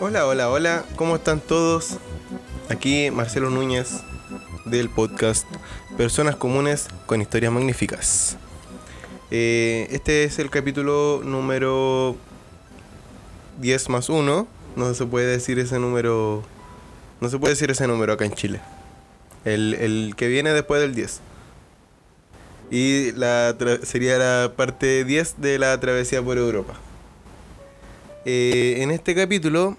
Hola, hola, hola, ¿cómo están todos? Aquí Marcelo Núñez del podcast Personas Comunes con Historias Magníficas. Eh, este es el capítulo número 10 más 1. No se puede decir ese número. No se puede decir ese número acá en Chile. El, el que viene después del 10. Y la sería la parte 10 de la travesía por Europa. Eh, en este capítulo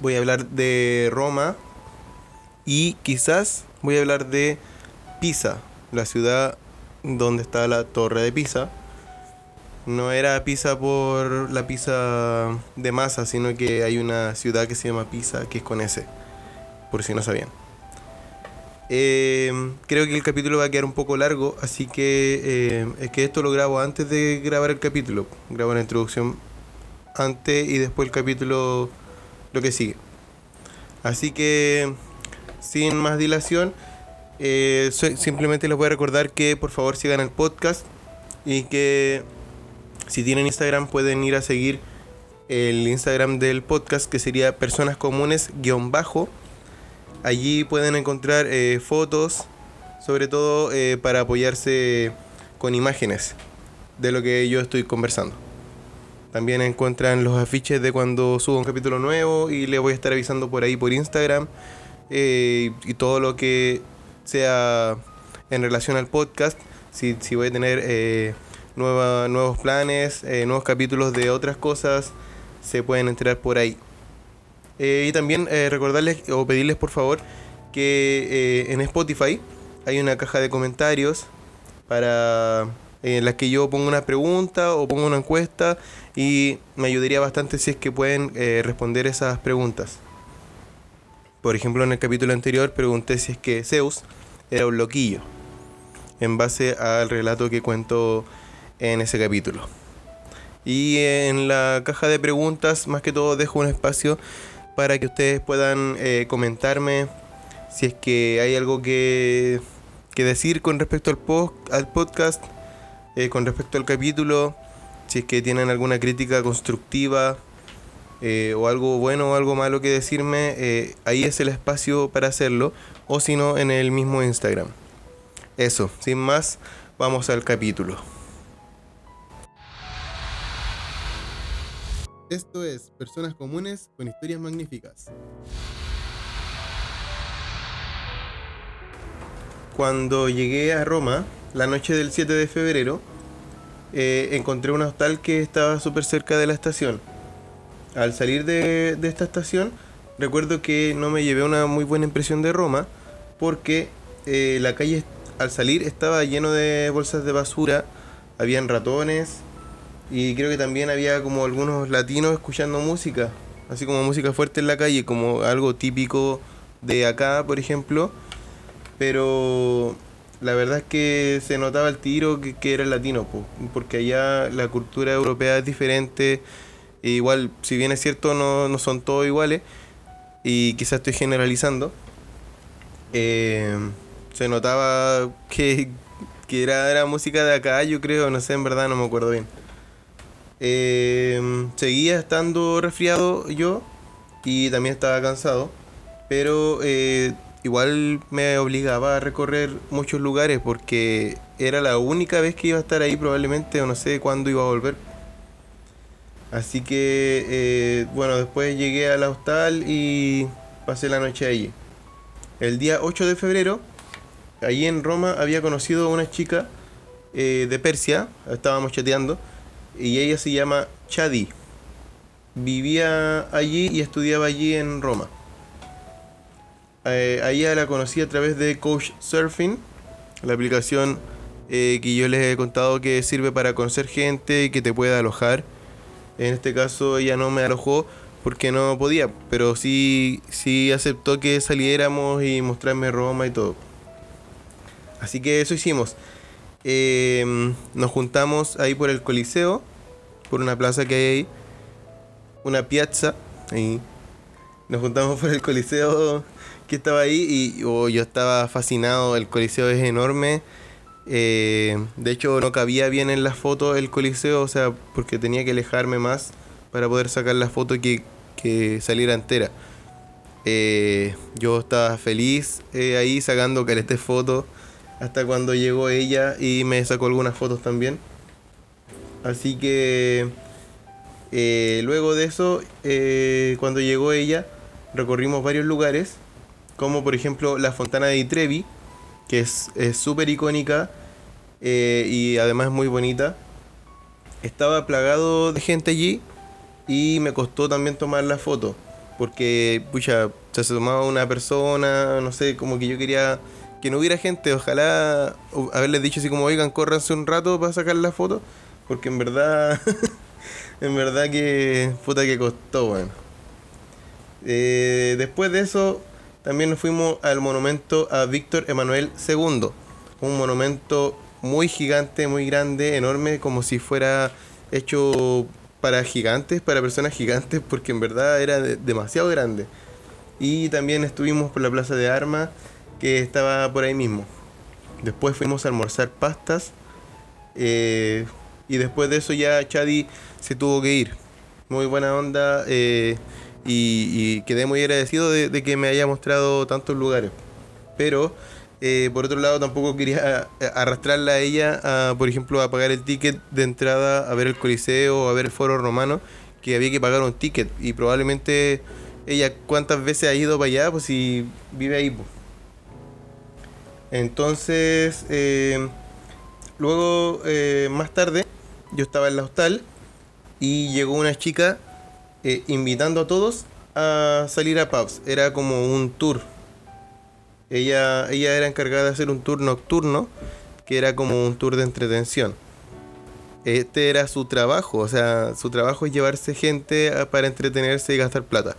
voy a hablar de Roma y quizás voy a hablar de Pisa, la ciudad donde está la torre de Pisa. No era Pisa por la pizza de masa, sino que hay una ciudad que se llama Pisa, que es con S, por si no sabían. Eh, creo que el capítulo va a quedar un poco largo, así que eh, es que esto lo grabo antes de grabar el capítulo. Grabo la introducción antes y después el capítulo lo que sigue. Así que, sin más dilación, eh, simplemente les voy a recordar que por favor sigan el podcast y que si tienen Instagram pueden ir a seguir el Instagram del podcast que sería personas comunes guion bajo. Allí pueden encontrar eh, fotos, sobre todo eh, para apoyarse con imágenes de lo que yo estoy conversando. También encuentran los afiches de cuando subo un capítulo nuevo y les voy a estar avisando por ahí por Instagram y todo lo que sea en relación al podcast, si, si voy a tener eh, nuevos planes, eh, nuevos capítulos de otras cosas, se pueden enterar por ahí. Eh, y también recordarles o pedirles por favor que en Spotify hay una caja de comentarios para en la que yo pongo una pregunta o pongo una encuesta y me ayudaría bastante si es que pueden responder esas preguntas. Por ejemplo, en el capítulo anterior pregunté si es que Zeus era un loquillo, en base al relato que cuento en ese capítulo. Y en la caja de preguntas, más que todo, dejo un espacio para que ustedes puedan eh, comentarme si es que hay algo que, que decir con respecto al, post, al podcast, eh, con respecto al capítulo, si es que tienen alguna crítica constructiva eh, o algo bueno o algo malo que decirme, ahí es el espacio para hacerlo, o si no, en el mismo Instagram. Eso, sin más, vamos al capítulo. Esto es Personas Comunes con Historias Magníficas. Cuando llegué a Roma, la noche del 7 de febrero, eh, encontré un hostal que estaba súper cerca de la estación al salir de, esta estación, recuerdo que no me llevé una muy buena impresión de Roma, porque eh, la calle al salir estaba lleno de bolsas de basura, habían ratones y creo que también había como algunos latinos escuchando música, así como música fuerte en la calle, como algo típico de acá, por ejemplo, pero la verdad es que se notaba el tiro que, que era latino, porque allá la cultura europea es diferente, igual, si bien es cierto, no, son todos iguales, y quizás estoy generalizando, eh, se notaba que, era, era, música de acá, yo creo, no sé, en verdad no me acuerdo bien. Eh, seguía estando resfriado yo y también estaba cansado, pero eh, igual me obligaba a recorrer muchos lugares porque era la única vez que iba a estar ahí probablemente o no sé cuándo iba a volver. Así que, eh, bueno, después llegué al hostal y pasé la noche allí. El día 8 de febrero, allí en Roma, había conocido a una chica de Persia, estábamos chateando, y ella se llama Chadi. Vivía allí y estudiaba allí en Roma. Eh, a ella la conocí a través de Coach Surfing, la aplicación que yo les he contado que sirve para conocer gente y que te puede alojar en este caso ella no me alojó porque no podía, pero sí, sí aceptó que saliéramos y mostrarme Roma y todo. Así que eso hicimos. Em, nos juntamos ahí por el Coliseo, por una plaza que hay ahí, una piazza ahí. nos juntamos por el coliseo que estaba ahí y oh, yo estaba fascinado, el coliseo es enorme. Eh, de hecho no cabía bien en la foto el coliseo, o sea, porque tenía que alejarme más para poder sacar la foto que, que saliera entera. Eh, yo estaba feliz eh, ahí sacando caretes fotos hasta cuando llegó ella y me sacó algunas fotos también. Así que luego de eso, cuando llegó ella, recorrimos varios lugares como por ejemplo la Fontana de Trevi, que es súper icónica eh, y además muy bonita. Estaba plagado de gente allí y me costó también tomar la foto, porque pucha, se tomaba una persona, no sé, como que yo quería que no hubiera gente, ojalá haberles dicho así como, oigan, córranse un rato para sacar la foto, porque en verdad, en verdad que puta que costó, bueno. Eh, después de eso, también nos fuimos al monumento a Víctor Emanuel II, un monumento muy gigante, muy grande, enorme, como si fuera hecho para gigantes, para personas gigantes, porque en verdad era demasiado grande. Y también estuvimos por la Plaza de Armas, que estaba por ahí mismo. Después fuimos a almorzar pastas. Eh, y después de eso ya Chadi se tuvo que ir. Muy buena onda. Eh, y, quedé muy agradecido de, que me haya mostrado tantos lugares. Pero, eh, por otro lado, tampoco quería arrastrarla a ella, por ejemplo, a pagar el ticket de entrada a ver el Coliseo o a ver el Foro Romano, que había que pagar un ticket. Y probablemente ella, ¿cuántas veces ha ido para allá? Pues si vive ahí. Pues. Entonces, eh, luego, más tarde, yo estaba en la hostal y llegó una chica eh, invitando a todos a salir a pubs. Era como un tour. Ella, ella era encargada de hacer un tour nocturno, que era como un tour de entretención. Este era su trabajo, o sea, su trabajo es llevarse gente para entretenerse y gastar plata.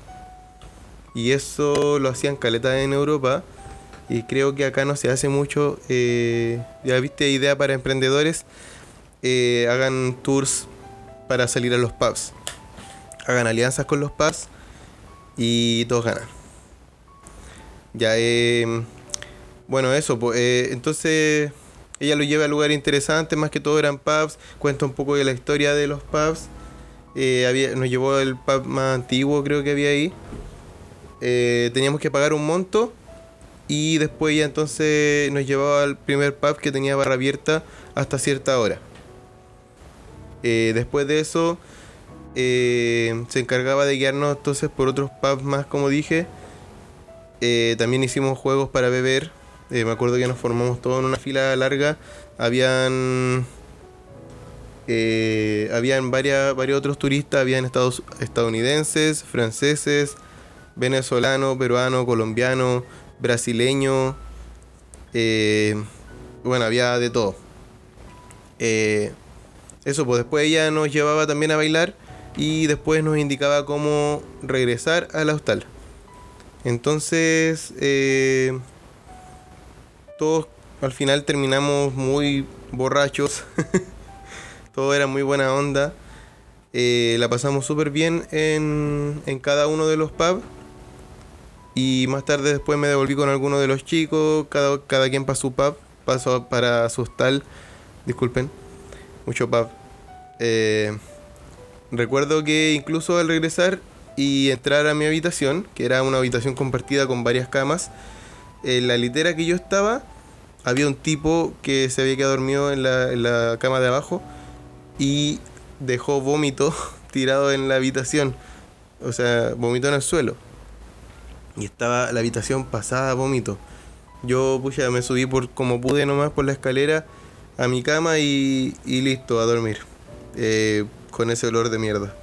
Y eso lo hacían caleta en Europa. Y creo que acá no se hace mucho. Eh, ya viste, idea para emprendedores. Eh, hagan tours para salir a los pubs hagan alianzas con los pubs y todos ganan. Ya, eh, bueno, eso, pues, entonces ella lo lleva a lugares interesantes, más que todo eran pubs, cuenta un poco de la historia de los pubs. Nos llevó al pub más antiguo, creo que había ahí. Teníamos que pagar un monto y después ya entonces nos llevaba al primer pub que tenía barra abierta hasta cierta hora. después de eso eh, se encargaba de guiarnos entonces por otros pubs más, como dije. Eh, también hicimos juegos para beber. Eh, me acuerdo que nos formamos todos en una fila larga. Habían. habían varias, varios otros turistas, habían estados, estadounidenses, franceses, venezolanos, peruanos, colombianos, brasileños. bueno, había de todo. eso, pues después ella nos llevaba también a bailar y después nos indicaba cómo regresar al hostal. Entonces, eh, todos al final terminamos muy borrachos. Todo era muy buena onda. Eh, la pasamos súper bien en, en, cada uno de los pubs. Y más tarde después me devolví con algunos de los chicos. Cada, cada quien para su pub. Pasó para su hostal. Disculpen. Mucho pub. Eh, Recuerdo que incluso al regresar y entrar a mi habitación, que era una habitación compartida con varias camas, en la litera que yo estaba, había un tipo que se había quedado dormido en la, cama de abajo y dejó vómito tirado en la habitación. O sea, vómito en el suelo. Y estaba la habitación pasada vómito. Yo pucha, me subí por como pude nomás por la escalera a mi cama y, y listo, a dormir. Eh, con ese olor de mierda.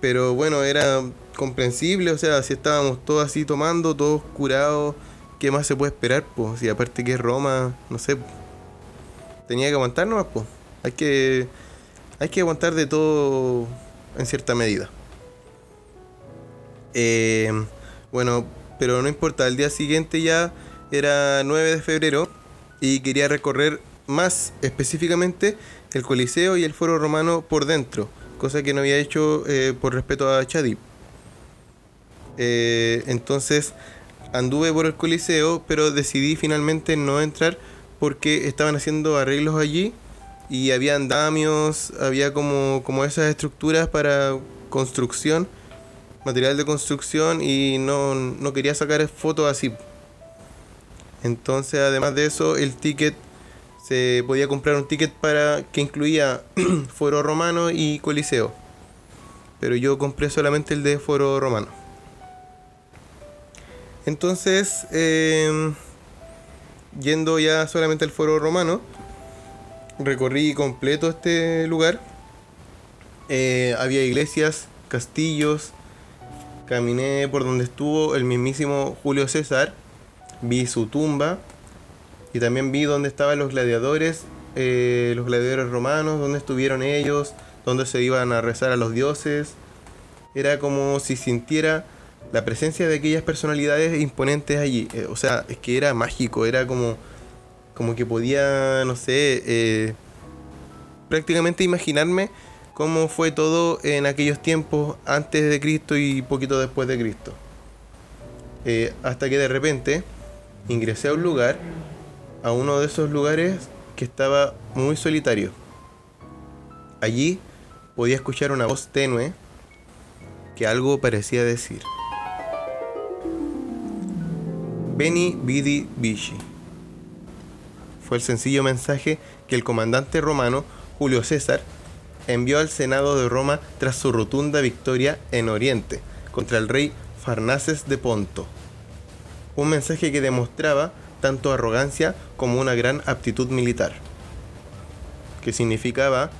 Pero bueno, era comprensible, o sea, si estábamos todos así tomando, todos curados, ¿qué más se puede esperar? Pues, si aparte que es Roma, no sé, tenía que aguantar nomás, pues. Hay que, hay que aguantar de todo en cierta medida. Eh, bueno, pero no importa, el día siguiente ya era 9 de febrero y quería recorrer más específicamente el Coliseo y el Foro Romano por dentro, cosa que no había hecho eh, por respeto a Chadi. Eh, entonces anduve por el Coliseo, pero decidí finalmente no entrar porque estaban haciendo arreglos allí y había andamios, había como, como esas estructuras para construcción, material de construcción y no, no quería sacar fotos así. Entonces, además de eso, el ticket se podía comprar un ticket para que incluía foro romano y coliseo. Pero yo compré solamente el de foro romano. Entonces, em, yendo ya solamente al foro romano, recorrí completo este lugar. Eh, había iglesias, castillos. Caminé por donde estuvo el mismísimo Julio César. Vi su tumba. Y también vi dónde estaban los gladiadores, eh, los gladiadores romanos, dónde estuvieron ellos, dónde se iban a rezar a los dioses. Era como si sintiera la presencia de aquellas personalidades imponentes allí. Eh, o sea, es que era mágico, era como, como que podía, no sé, eh, prácticamente imaginarme cómo fue todo en aquellos tiempos antes de Cristo y poquito después de Cristo. Eh, hasta que de repente ingresé a un lugar, a uno de esos lugares que estaba muy solitario. Allí podía escuchar una voz tenue que algo parecía decir. Beni Vidi Vici. Fue el sencillo mensaje que el comandante romano Julio César envió al Senado de Roma tras su rotunda victoria en Oriente contra el rey Farnaces de Ponto. Un mensaje que demostraba tanto arrogancia como una gran aptitud militar, que significaba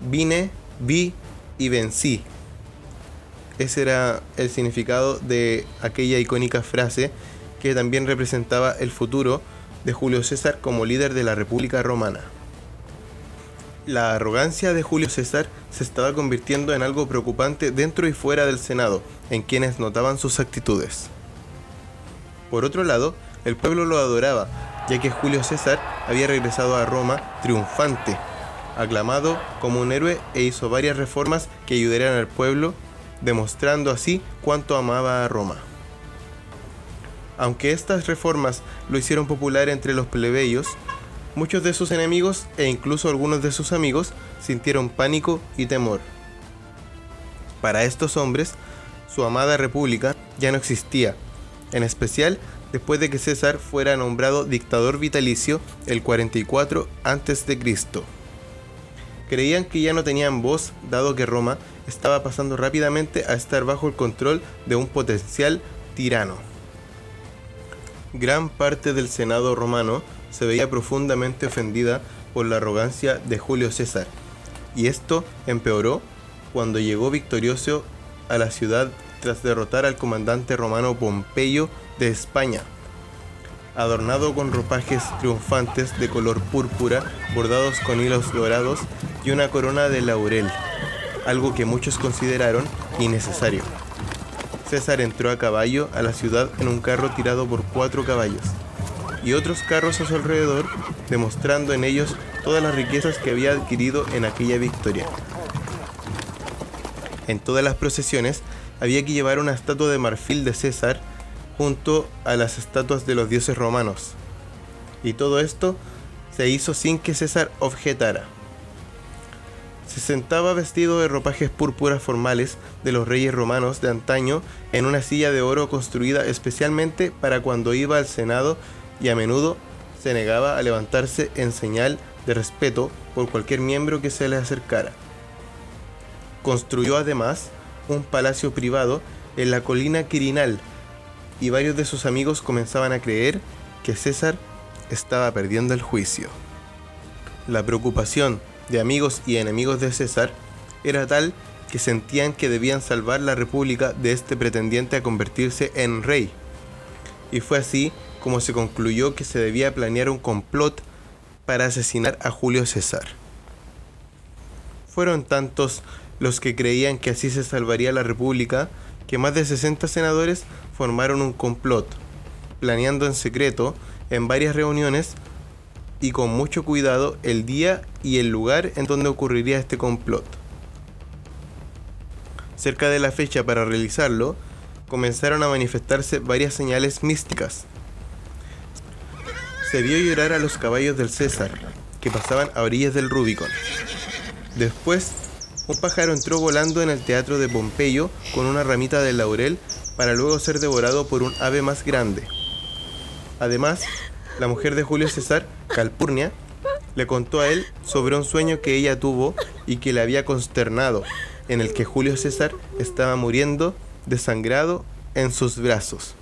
vine, vi y vencí. Ese era el significado de aquella icónica frase que también representaba el futuro de Julio César como líder de la República Romana. La arrogancia de Julio César se estaba convirtiendo en algo preocupante dentro y fuera del Senado, en quienes notaban sus actitudes. Por otro lado, el pueblo lo adoraba, ya que Julio César había regresado a Roma triunfante, aclamado como un héroe e hizo varias reformas que ayudarían al pueblo, demostrando así cuánto amaba a Roma. Aunque estas reformas lo hicieron popular entre los plebeyos, muchos de sus enemigos e incluso algunos de sus amigos sintieron pánico y temor. Para estos hombres, su amada república ya no existía, en especial después de que César fuera nombrado dictador vitalicio el 44 a.C. Creían que ya no tenían voz dado que Roma estaba pasando rápidamente a estar bajo el control de un potencial tirano gran parte del Senado romano se veía profundamente ofendida por la arrogancia de Julio César, y esto empeoró cuando llegó victorioso a la ciudad tras derrotar al comandante romano Pompeyo de España, adornado con ropajes triunfantes de color púrpura bordados con hilos dorados y una corona de laurel, algo que muchos consideraron innecesario. César entró a caballo a la ciudad en un carro tirado por cuatro caballos y otros carros a su alrededor, demostrando en ellos todas las riquezas que había adquirido en aquella victoria. En todas las procesiones había que llevar una estatua de marfil de César junto a las estatuas de los dioses romanos. Y todo esto se hizo sin que César objetara. Se sentaba vestido de ropajes púrpuras formales de los reyes romanos de antaño en una silla de oro construida especialmente para cuando iba al Senado y a menudo se negaba a levantarse en señal de respeto por cualquier miembro que se le acercara. Construyó además un palacio privado en la colina Quirinal y varios de sus amigos comenzaban a creer que César estaba perdiendo el juicio. La preocupación de amigos y enemigos de César era tal que sentían que debían salvar la república de este pretendiente a convertirse en rey. Y fue así como se concluyó que se debía planear un complot para asesinar a Julio César. Fueron tantos los que creían que así se salvaría la república que más de 60 senadores formaron un complot, planeando en secreto en varias reuniones y con mucho cuidado el día y el lugar en donde ocurriría este complot. Cerca de la fecha para realizarlo, comenzaron a manifestarse varias señales místicas. Se vio llorar a los caballos del César, que pasaban a orillas del Rubicon. Después, un pájaro entró volando en el teatro de Pompeyo con una ramita de laurel para luego ser devorado por un ave más grande. Además, la mujer de Julio César, Calpurnia, le contó a él sobre un sueño que ella tuvo y que le había consternado, en el que Julio César estaba muriendo desangrado en sus brazos.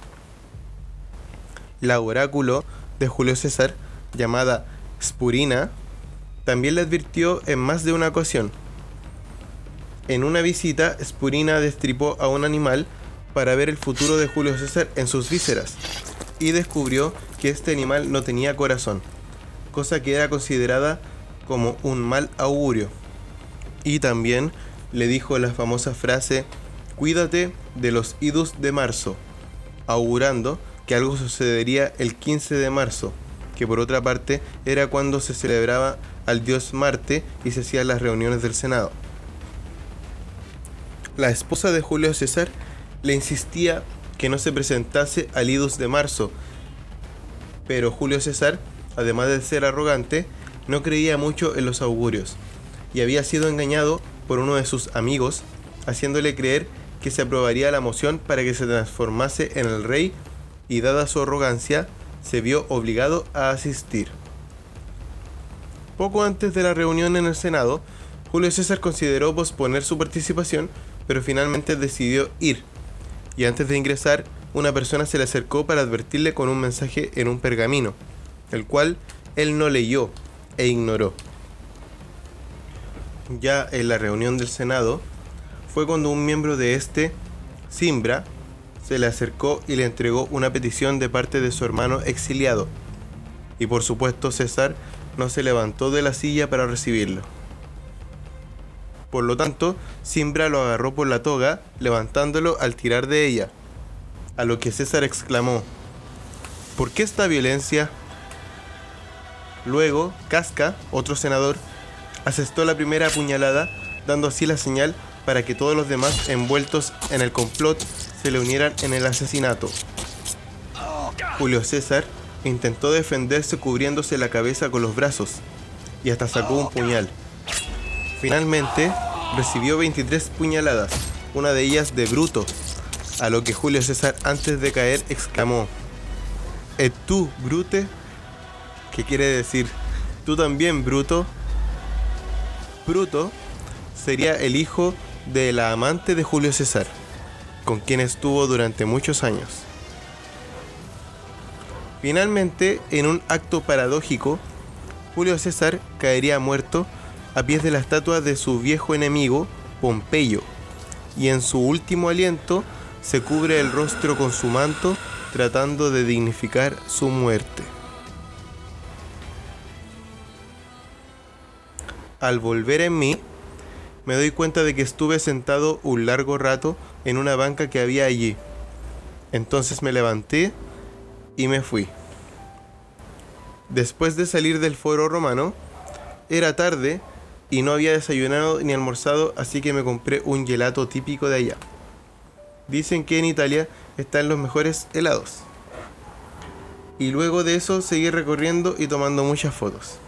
La oráculo de Julio César, llamada Spurina, también le advirtió en más de una ocasión. En una visita, Spurina destripó a un animal para ver el futuro de Julio César en sus vísceras y descubrió que este animal no tenía corazón, cosa que era considerada como un mal augurio. Y también le dijo la famosa frase, cuídate de los idus de marzo, augurando que algo sucedería el 15 de marzo, que por otra parte era cuando se celebraba al dios Marte y se hacían las reuniones del Senado. La esposa de Julio César le insistía que no se presentase al idus de marzo, pero Julio César, además de ser arrogante, no creía mucho en los augurios y había sido engañado por uno de sus amigos, haciéndole creer que se aprobaría la moción para que se transformase en el rey y dada su arrogancia, se vio obligado a asistir. Poco antes de la reunión en el Senado, Julio César consideró posponer su participación, pero finalmente decidió ir. Y antes de ingresar, una persona se le acercó para advertirle con un mensaje en un pergamino, el cual él no leyó e ignoró. Ya en la reunión del Senado, fue cuando un miembro de este, Simbra, se le acercó y le entregó una petición de parte de su hermano exiliado. Y por supuesto César no se levantó de la silla para recibirlo. Por lo tanto, Simbra lo agarró por la toga, levantándolo al tirar de ella. A lo que César exclamó, ¿por qué esta violencia? Luego, Casca, otro senador, asestó la primera apuñalada, dando así la señal para que todos los demás envueltos en el complot se le unieran en el asesinato. Julio César intentó defenderse cubriéndose la cabeza con los brazos y hasta sacó un puñal. Finalmente recibió 23 puñaladas, una de ellas de Bruto, a lo que Julio César antes de caer exclamó, ¿Et tú, Brute? ¿Qué quiere decir? ¿Tú también, Bruto? Bruto sería el hijo de la amante de Julio César, con quien estuvo durante muchos años. Finalmente, en un acto paradójico, Julio César caería muerto a pies de la estatua de su viejo enemigo, Pompeyo, y en su último aliento se cubre el rostro con su manto tratando de dignificar su muerte. Al volver en mí, me doy cuenta de que estuve sentado un largo rato en una banca que había allí. Entonces me levanté y me fui. Después de salir del foro romano, era tarde y no había desayunado ni almorzado, así que me compré un gelato típico de allá. Dicen que en Italia están los mejores helados. Y luego de eso seguí recorriendo y tomando muchas fotos.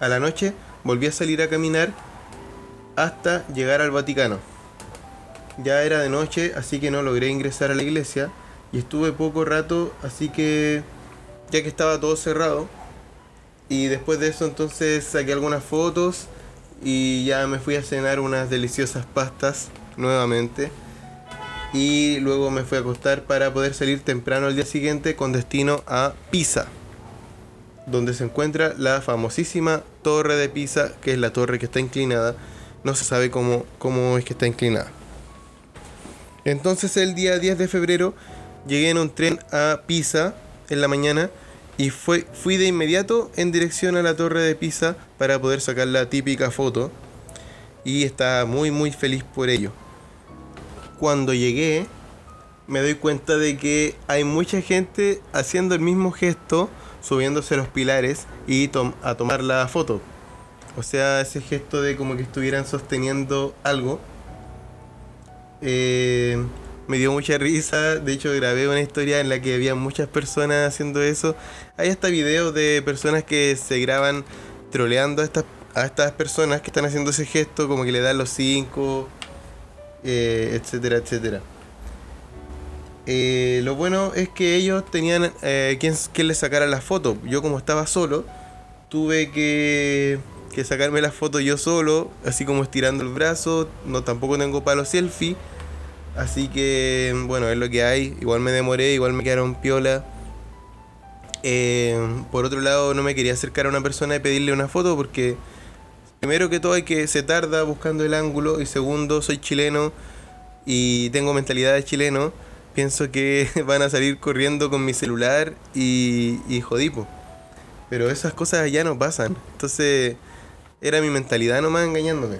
A la noche volví a salir a caminar hasta llegar al Vaticano. Ya era de noche, así que no logré ingresar a la iglesia y estuve poco rato, así que ya que estaba todo cerrado. Y después de eso entonces saqué algunas fotos y ya me fui a cenar unas deliciosas pastas nuevamente. Y luego me fui a acostar para poder salir temprano al día siguiente con destino a Pisa donde se encuentra la famosísima Torre de Pisa, que es la torre que está inclinada. No se sabe cómo, cómo es que está inclinada. Entonces el día 10 de febrero llegué en un tren a Pisa en la mañana y fue, fui de inmediato en dirección a la torre de Pisa para poder sacar la típica foto y estaba muy muy feliz por ello. Cuando llegué me doy cuenta de que hay mucha gente haciendo el mismo gesto subiéndose los pilares y a tomar la foto. O sea, ese gesto de como que estuvieran sosteniendo algo. Eh, me dio mucha risa. De hecho, grabé una historia en la que había muchas personas haciendo eso. Hay hasta videos de personas que se graban troleando a estas, a estas personas que están haciendo ese gesto, como que le dan los cinco, eh, etcétera, etcétera. Eh, lo bueno es que ellos tenían eh, quien, les sacara la foto. Yo como estaba solo, tuve que, que sacarme la foto yo solo, así como estirando el brazo. No tampoco tengo palo selfie. Así que bueno, es lo que hay. Igual me demoré, igual me quedaron piola. Eh, por otro lado, no me quería acercar a una persona y pedirle una foto porque primero que todo hay que se tarda buscando el ángulo y segundo soy chileno y tengo mentalidad de chileno pienso que van a salir corriendo con mi celular y, y jodipo. Pero esas cosas ya no pasan. Entonces, era mi mentalidad nomás engañándome.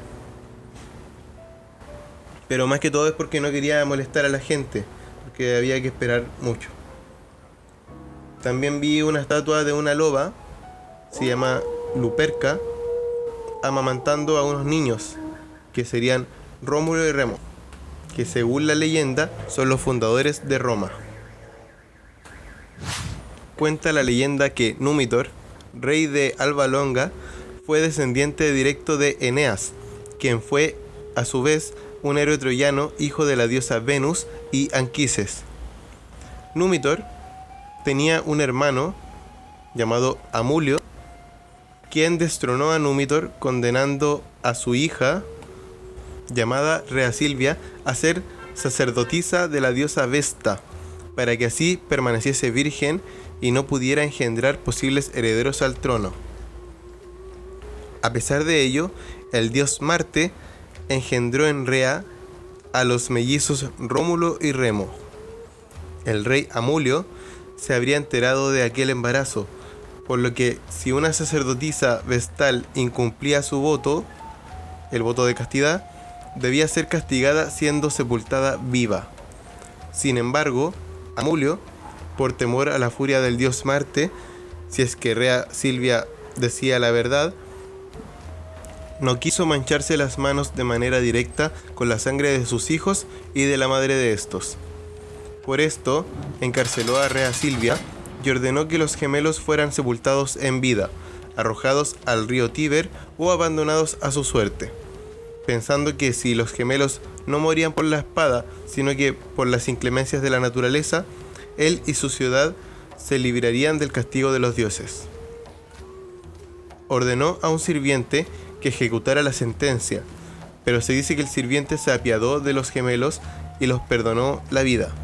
Pero más que todo es porque no quería molestar a la gente, porque había que esperar mucho. También vi una estatua de una loba, se llama Luperca, amamantando a unos niños, que serían Rómulo y Remo que según la leyenda son los fundadores de Roma. Cuenta la leyenda que Númitor, rey de Alba Longa, fue descendiente directo de Eneas, quien fue a su vez un héroe troyano, hijo de la diosa Venus y Anquises. Númitor tenía un hermano llamado Amulio, quien destronó a Númitor condenando a su hija llamada Rea Silvia, a ser sacerdotisa de la diosa Vesta, para que así permaneciese virgen y no pudiera engendrar posibles herederos al trono. A pesar de ello, el dios Marte engendró en Rea a los mellizos Rómulo y Remo. El rey Amulio se habría enterado de aquel embarazo, por lo que si una sacerdotisa vestal incumplía su voto, el voto de castidad, debía ser castigada siendo sepultada viva. Sin embargo, Amulio, por temor a la furia del dios Marte, si es que Rea Silvia decía la verdad, no quiso mancharse las manos de manera directa con la sangre de sus hijos y de la madre de estos. Por esto, encarceló a Rea Silvia y ordenó que los gemelos fueran sepultados en vida, arrojados al río Tíber o abandonados a su suerte pensando que si los gemelos no morían por la espada, sino que por las inclemencias de la naturaleza, él y su ciudad se librarían del castigo de los dioses. Ordenó a un sirviente que ejecutara la sentencia, pero se dice que el sirviente se apiadó de los gemelos y los perdonó la vida.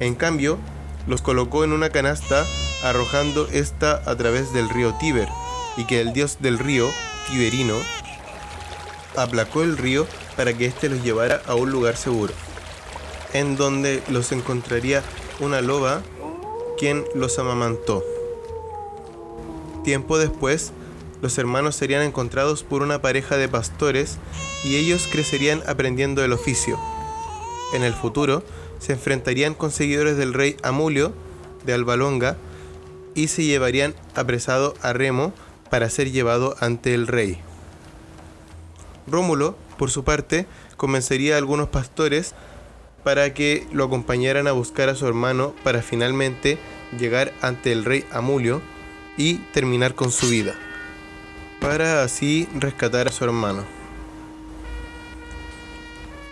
En cambio, los colocó en una canasta arrojando esta a través del río Tíber, y que el dios del río, Tiberino, aplacó el río para que éste los llevara a un lugar seguro, en donde los encontraría una loba quien los amamantó. Tiempo después, los hermanos serían encontrados por una pareja de pastores y ellos crecerían aprendiendo el oficio. En el futuro, se enfrentarían con seguidores del rey Amulio de Albalonga y se llevarían apresado a Remo para ser llevado ante el rey. Rómulo, por su parte, convencería a algunos pastores para que lo acompañaran a buscar a su hermano para finalmente llegar ante el rey Amulio y terminar con su vida, para así rescatar a su hermano.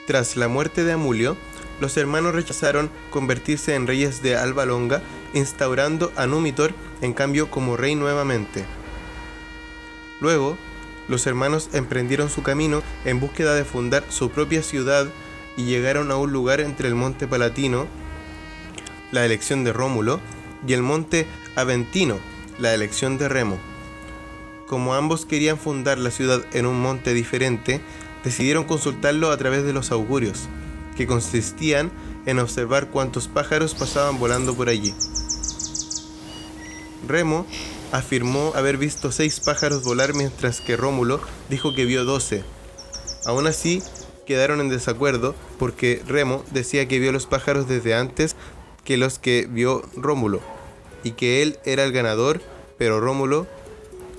Tras la muerte de Amulio, los hermanos rechazaron convertirse en reyes de Alba Longa, instaurando a Númitor en cambio como rey nuevamente. Luego, los hermanos emprendieron su camino en búsqueda de fundar su propia ciudad y llegaron a un lugar entre el monte Palatino, la elección de Rómulo, y el monte Aventino, la elección de Remo. Como ambos querían fundar la ciudad en un monte diferente, decidieron consultarlo a través de los augurios, que consistían en observar cuántos pájaros pasaban volando por allí. Remo afirmó haber visto seis pájaros volar mientras que Rómulo dijo que vio doce. Aún así, quedaron en desacuerdo porque Remo decía que vio los pájaros desde antes que los que vio Rómulo y que él era el ganador, pero Rómulo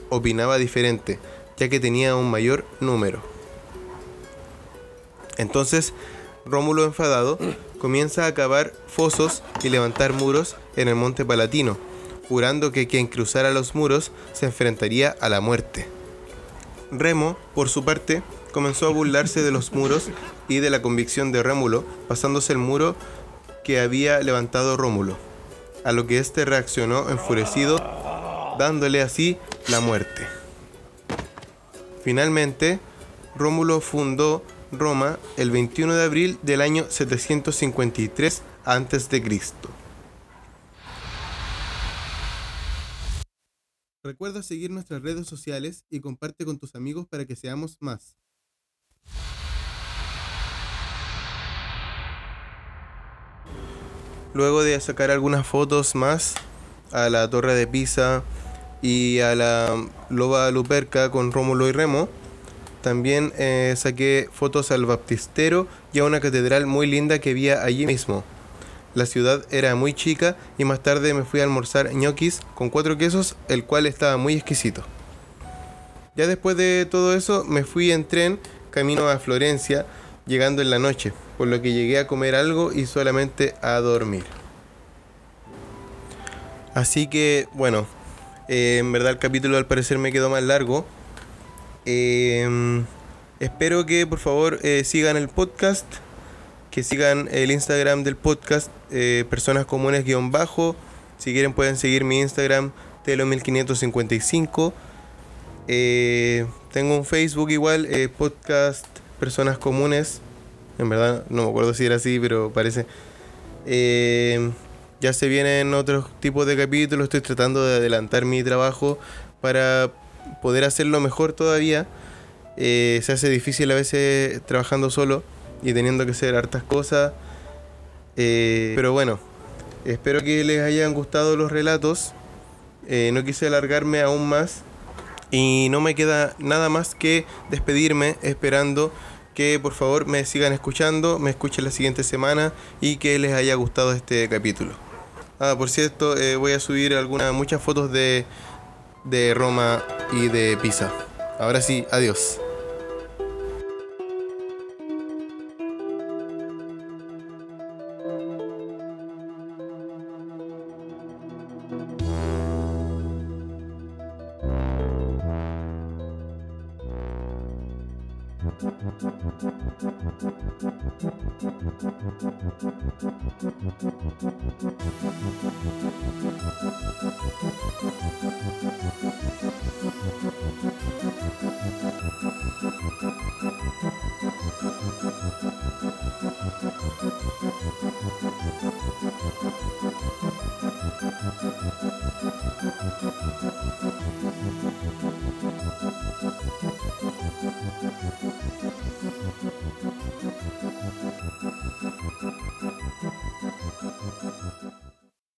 opinaba diferente, ya que tenía un mayor número. Entonces, Rómulo enfadado comienza a cavar fosos y levantar muros en el monte Palatino, jurando que quien cruzara los muros se enfrentaría a la muerte. Remo, por su parte, comenzó a burlarse de los muros y de la convicción de Rómulo, pasándose el muro que había levantado Rómulo, a lo que éste reaccionó enfurecido, dándole así la muerte. Finalmente, Rómulo fundó Roma el 21 de abril del año 753 a.C. Recuerda seguir nuestras redes sociales y comparte con tus amigos para que seamos más. Luego de sacar algunas fotos más a la torre de Pisa y a la loba luperca con Rómulo y Remo, también eh, saqué fotos al baptistero y a una catedral muy linda que había allí mismo. La ciudad era muy chica y más tarde me fui a almorzar ñoquis con cuatro quesos, el cual estaba muy exquisito. Ya después de todo eso me fui en tren camino a Florencia, llegando en la noche, por lo que llegué a comer algo y solamente a dormir. Así que, bueno, eh, en verdad el capítulo al parecer me quedó más largo. Eh, espero que por favor eh, sigan el podcast que sigan el Instagram del podcast, eh, personas comunes guion bajo. Si quieren pueden seguir mi Instagram, telo1555. Eh, tengo un Facebook igual, eh, podcast personas comunes. En verdad no me acuerdo si era así, pero parece. ya se vienen otros tipos de capítulos. Estoy tratando de adelantar mi trabajo para poder hacerlo mejor todavía. se hace difícil a veces trabajando solo y teniendo que hacer hartas cosas. Eh, pero bueno, espero que les hayan gustado los relatos. Eh, no quise alargarme aún más. Y no me queda nada más que despedirme esperando que por favor me sigan escuchando, me escuchen la siguiente semana y que les haya gustado este capítulo. Ah, por cierto, eh, voy a subir algunas muchas fotos de, de Roma y de Pisa. Ahora sí, adiós.